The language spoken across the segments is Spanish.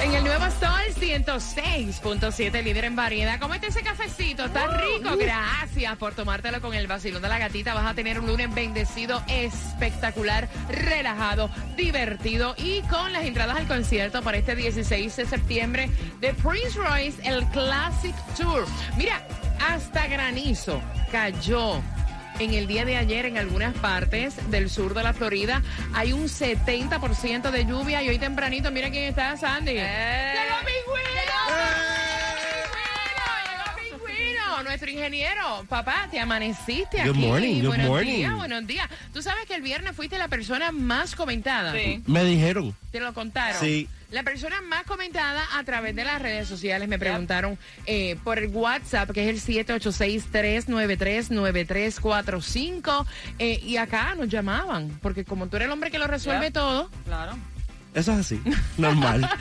En el nuevo Sol 106.7, líder en variedad. ¿Cómo está ese cafecito? Está rico. Gracias por tomártelo con el vacilón de la gatita. Vas a tener un lunes bendecido, espectacular, relajado, divertido y con las entradas al concierto para este 16 de septiembre de Prince Royce, el Classic Tour. Mira, hasta granizo cayó en el día de ayer en algunas partes del sur de la Florida. Hay un 70% de lluvia y hoy tempranito, mira quién está, Sandy. ¡Llegó Nuestro ingeniero, papá, te amaneciste Good aquí. morning, good buenos morning. días, buenos días. Tú sabes que el viernes fuiste la persona más comentada. Sí. Me dijeron. Te lo contaron. Sí. La persona más comentada a través de las redes sociales me preguntaron eh, por el WhatsApp, que es el 786-393-9345. eh, y acá nos llamaban, porque como tú eres el hombre que lo resuelve Yep. todo, Claro. Eso es así. Normal.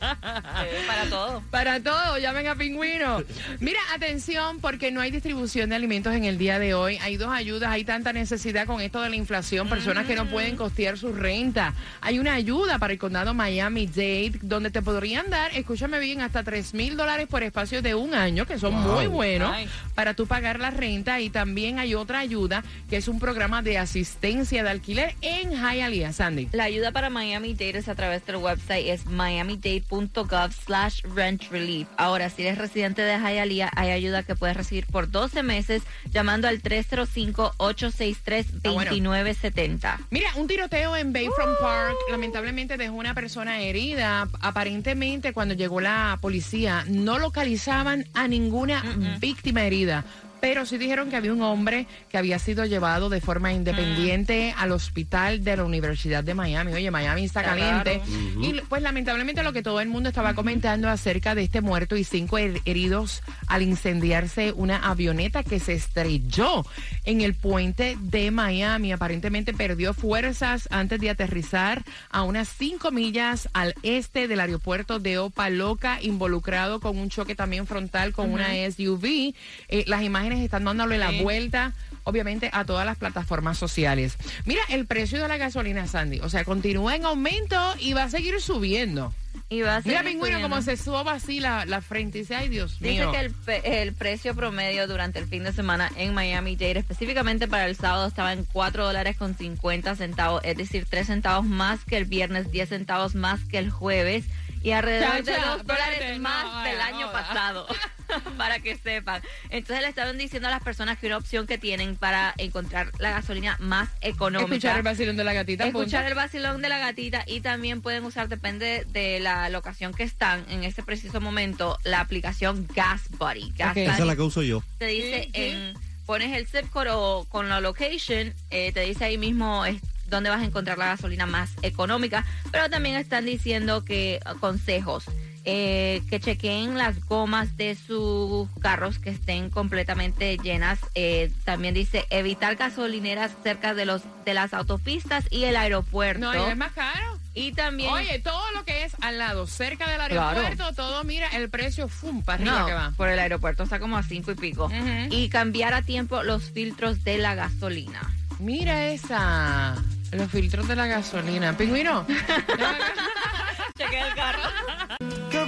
Eh, para todo. para todo, llamen a Pingüino. Mira, atención, porque no hay distribución de alimentos en el día de hoy. Hay dos ayudas, hay tanta necesidad con esto de la inflación, personas que no pueden costear su renta. Hay una ayuda para el condado Miami-Dade, donde te podrían dar, escúchame bien, hasta 3 mil dólares por espacio de un año, que son Wow. muy buenos, Nice. para tú pagar la renta. Y también hay otra ayuda, que es un programa de asistencia de alquiler en Hialeah, Sandy. La ayuda para Miami Es a través del website es miamidade.gov slash rent relief. Ahora, si eres residente de Hialeah, hay ayuda que puedes recibir por 12 meses llamando al 305-863-2970. Mira, un tiroteo en Bayfront Park lamentablemente dejó una persona herida. Aparentemente, cuando llegó la policía, no localizaban a ninguna víctima herida. Pero sí dijeron que había un hombre que había sido llevado de forma independiente al hospital de la Universidad de Miami. Oye, Miami está Está caliente. Y pues lamentablemente lo que todo el mundo estaba comentando acerca de este muerto y cinco her- heridos al incendiarse una avioneta que se estrelló en el puente de Miami. Aparentemente perdió fuerzas antes de aterrizar a unas cinco millas al este del aeropuerto de Opaloca, involucrado con un choque también frontal con una SUV. Eh, las imágenes están dándole la vuelta obviamente a todas las plataformas sociales. Mira, el precio de la gasolina, Sandy, o sea, continúa en aumento y va a seguir subiendo. Y va a Mira, seguir pingüino, subiendo. como se soba así la, la frente y dice, ay, Dios Dice mío. que el, pe- el precio promedio durante el fin de semana en Miami Dade, específicamente para el sábado, estaba en 4 dólares con 50 centavos, es decir, 3 centavos más que el viernes, 10 centavos más que el jueves y alrededor de Chacha, 2 dólares más no, del año no, pasado. para que sepan. Entonces le estaban diciendo a las personas que una opción que tienen para encontrar la gasolina más económica Escuchar el vacilón de la gatita. escuchar punto. el vacilón de la gatita y también pueden usar, depende de la locación que están en este preciso momento, la aplicación Gas Buddy. Gas Ok. Buddy Esa es la que uso yo. te dice en pones el zip code o con la location, eh, te dice ahí mismo es dónde vas a encontrar la gasolina más económica, pero también están diciendo que eh, consejos. Eh, que chequeen las gomas de sus carros que estén completamente llenas. Eh, también dice evitar gasolineras cerca de los de las autopistas y el aeropuerto. No, es más caro. y también Oye, todo lo que es al lado, cerca del Claro. aeropuerto, todo, mira, el precio, fum, para arriba no, que va. por el aeropuerto está como a cinco y pico. Y cambiar a tiempo los filtros de la gasolina. Mira esa, los filtros de la gasolina. Pingüino. Chequea el carro.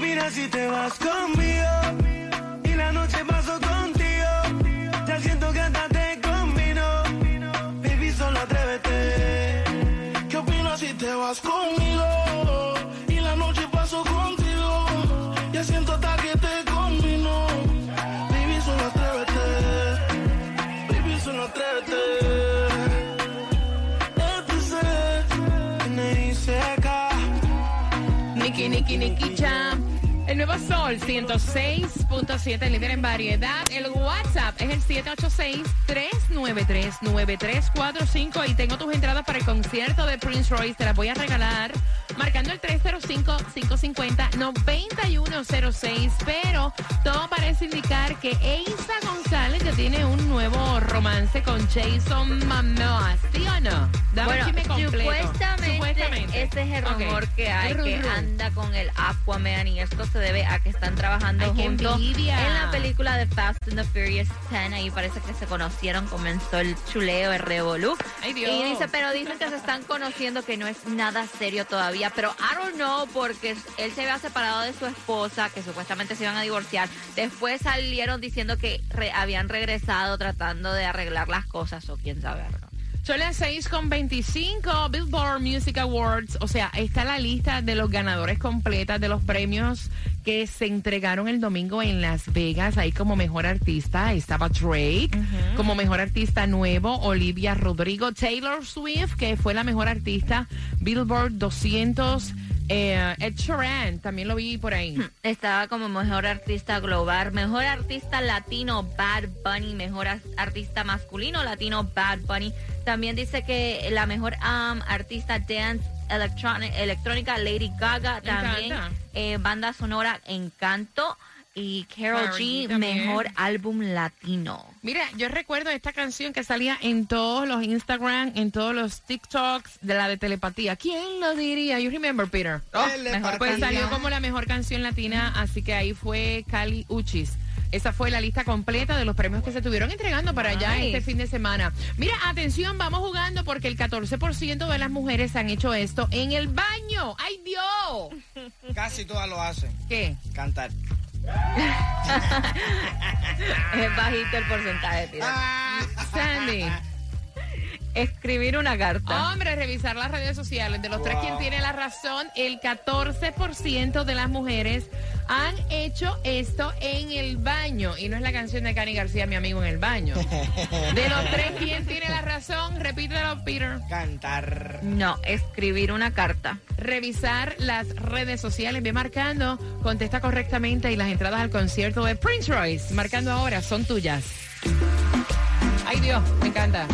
¿Qué opinas si te vas conmigo? Y la noche paso contigo. Ya siento que hasta te combino. Baby, solo atrévete. ¿Qué opinas si te vas conmigo? Y la noche paso contigo. Ya siento hasta que te combino. Baby, solo atrévete. Baby, solo atrévete. ETC, N-I-C-K. Niki, Niki, Niki Jam. El nuevo Sol 106.7, líder en variedad. El WhatsApp es el 786-393-9345. Y tengo tus entradas para el concierto de Prince Royce. Te las voy a regalar marcando el 305-550-9106. Pero todo parece indicar que Eisa González ya tiene un nuevo romance con Jason Momoa, ¿sí o no? Dame Bueno, el supuestamente, Supuestamente. ese es el rumor que hay, que anda con el Aquaman y esto se debe a que están trabajando Ay, juntos en la película de Fast and the Furious 10. Ahí parece que se conocieron, comenzó el chuleo, el revolú. Y dice, pero dicen que se están conociendo, que no es nada serio todavía. Pero I don't know, porque él se había separado de su esposa, que supuestamente se iban a divorciar. Después salieron diciendo que re- habían regresado tratando de arreglar las cosas, o quién sabe. Son las 6 con 25 Billboard Music Awards. O sea, está la lista de los ganadores completas de los premios que se entregaron el domingo en Las Vegas. Ahí como mejor artista estaba Drake. Como mejor artista nuevo, Olivia Rodrigo. Taylor Swift, que fue la mejor artista. Billboard 200. Eh, Ed Sheeran, también lo vi por ahí. Estaba como mejor artista global, mejor artista latino Bad Bunny, mejor artista masculino latino Bad Bunny. También dice que la mejor um, artista dance electrónica Lady Gaga. También eh, banda sonora Encanto. Y Carol G mejor álbum latino. Mira, yo recuerdo esta canción que salía en todos los Instagram, en todos los TikToks de la de telepatía. ¿Quién lo diría? You remember, Peter. mejor Pues salió como la mejor canción latina, así que ahí fue Cali Uchis. Esa fue la lista completa de los premios que se estuvieron entregando para allá Nice. este fin de semana. Mira, atención, vamos jugando porque el 14% de las mujeres han hecho esto en el baño. ¡Ay, Dios! Casi todas lo hacen. ¿Qué? Cantar. Es bajito el porcentaje, tío. Ah. Sandy. Escribir una carta. Hombre, revisar las redes sociales. De los tres, quien tiene la razón? El 14% de las mujeres han hecho esto en el baño. Y no es la canción de Cani García, mi amigo, en el baño. De los tres, ¿quién tiene la razón? Repítelo, Peter. Cantar. No, escribir una carta. Revisar las redes sociales. Ve marcando, contesta correctamente y las entradas al concierto de Prince Royce. Marcando ahora, son tuyas. Ay, Dios, me encanta.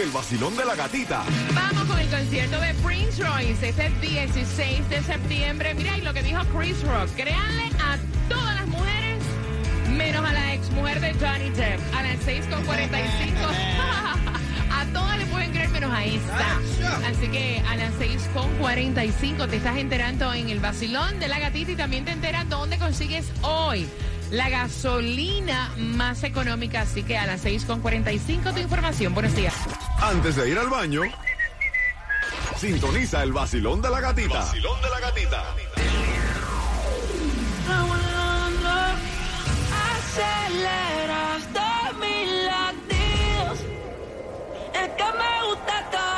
El vacilón de la gatita. Vamos con el concierto de Prince Royce este 16 de septiembre. Mira, y lo que dijo Chris Rock, créanle a todas las mujeres, menos a la ex mujer de Johnny Depp, a las 6.45. a todas le pueden creer menos a esta. Así que a las 6.45 te estás enterando en el vacilón de la gatita y también te enteras dónde consigues hoy. La gasolina más económica, así que a las 6.45 tu información. Buenos días. Antes de ir al baño, sintoniza el vacilón de la gatita. Vacilón de la gatita. aceleras de mis latidos. Es que me gusta todo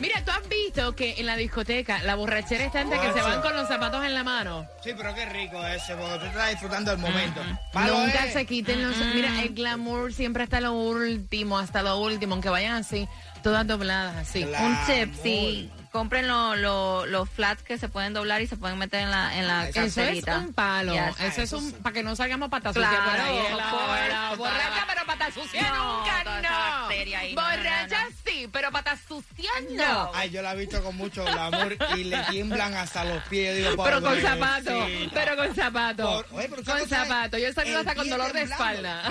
Mira, tú has visto que en la discoteca la borrachera es tanta que se van con los zapatos en la mano. Sí, pero qué rico ese, porque tú estás disfrutando del momento. Palo Nunca es. se quiten los... Mira, el glamour siempre hasta lo último, hasta lo último, aunque vayan así, todas dobladas así. Un tip, sí. Compren lo- lo- los flats que se pueden doblar y se pueden meter en la, en la Eso Eso es carterita. un palo. Yes. Eso es un... Para que no salgamos patas Claro, sucias por ahí. la hora. Borracha, pero patas sucias No, nunca, toda esa no. bacteria ahí, no, no, no, Borracha no. pero patas sucias no. No. Ay, yo la he visto con mucho glamour y le tiemblan hasta los pies. Digo, Pero con zapato, pero con zapato. Por- oye, pero con zapato. Yo he salido hasta con dolor de espalda.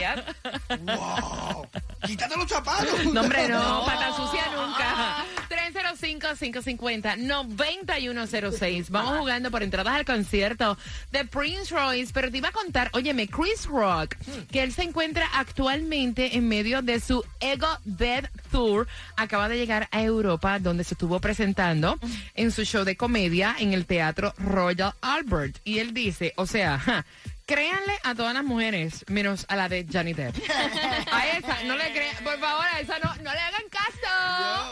¡Wow! ¡Quítate los zapatos! No, hombre, no, pata sucia nunca. 305 652-550-9106. Vamos jugando por entradas al concierto de Prince Royce, pero te iba a contar, óyeme, Chris Rock, que él se encuentra actualmente en medio de su Ego Dead Tour. Acaba de llegar a Europa, donde se estuvo presentando en su show de comedia en el Teatro Royal Albert. Y él dice, o sea, ja, créanle a todas las mujeres, menos a la de Johnny Depp. A esa, no le crean, por favor, a esa no, no le hagan.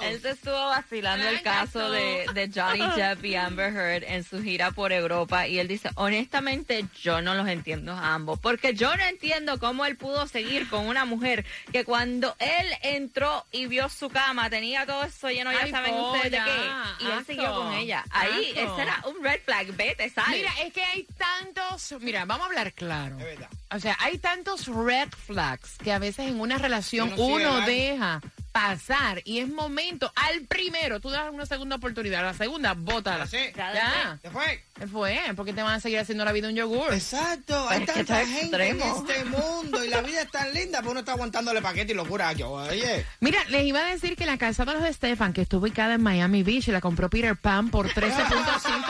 Él se estuvo vacilando el caso de, de Johnny Depp y Amber Heard en su gira por Europa y él dice, honestamente yo no los entiendo a ambos, porque yo no entiendo cómo él pudo seguir con una mujer que cuando él entró y vio su cama tenía todo eso lleno, ya Ay, saben ustedes de qué, y él siguió con ella. Ahí, asco. ese era un red flag, vete, sal. Mira, es que hay tantos, mira, vamos a hablar claro. Es verdad. O sea, hay tantos red flags que a veces en una relación Uno sigue uno deja pasar y es momento al primero, tú das una segunda oportunidad, a la segunda, bótala. Sí. Ya. ¿Te fue? ¿Qué fue? porque te van a seguir haciendo la vida un yogur? Exacto, hay Pero es que tanta gente en extremo. este mundo y la vida es tan linda, pues uno está aguantándole paquete y locura. Yo, oye, Mira, les iba a decir que la casa de los Stefan, que está ubicada en Miami Beach, y la compró Peter Pan por 13.5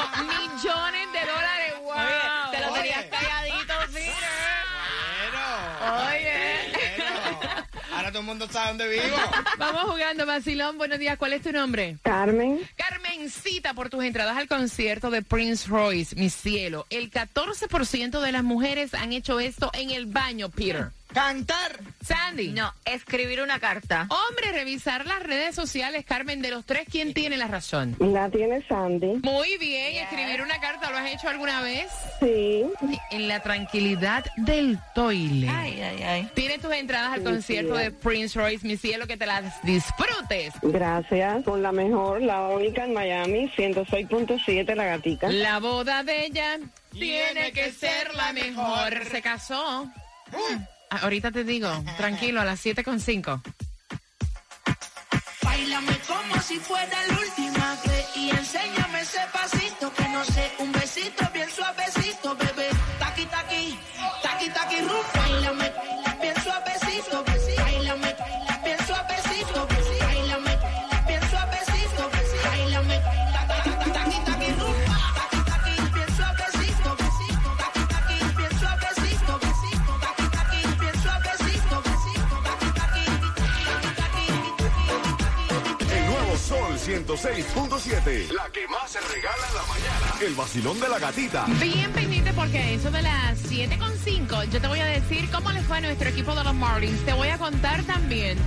todo el mundo sabe dónde vivo. Vamos jugando, Vacilón. Buenos días. ¿Cuál es tu nombre? Carmen, Carmencita, por tus entradas al concierto de Prince Royce, mi cielo. El 14% de las mujeres han hecho esto en el baño, Peter. Cantar. Sandy. No, escribir una carta. Hombre, revisar las redes sociales, Carmen, de los tres, ¿quién tiene la razón? la tiene Sandy. Muy bien, escribir una carta, ¿lo has hecho alguna vez? Sí, En la tranquilidad del toile. Ay, ay, ay. Tienes tus entradas al concierto de Prince Royce, mi cielo, que te las disfrutes. gracias. Con la mejor, la única en Miami, 106.7 La Gatica. La boda de ella tiene que ser la mejor. Se casó. Ah, Ahorita te digo, tranquilo, a las 7.5. Bailame como si fuera la última vez y enséñame ese pasito que no sé, un besito bien suavecito, 106.7. La que más se regala en la mañana. El vacilón de la gatita. Bien pendiente porque a eso de las 7.5 yo te voy a decir cómo les fue a nuestro equipo de los Marlins. Te voy a contar también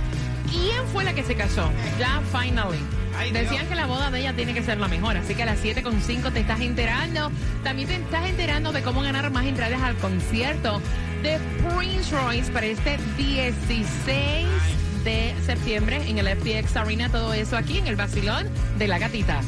quién fue la que se casó. Ya, finally. Ay, Decían Dios. que la boda de ella tiene que ser la mejor, así que a las 7.5 te estás enterando. También te estás enterando de cómo ganar más entradas al concierto de Prince Royce para este 16 de septiembre en el FTX Arena. Todo eso aquí en el Basilón de la Gatita.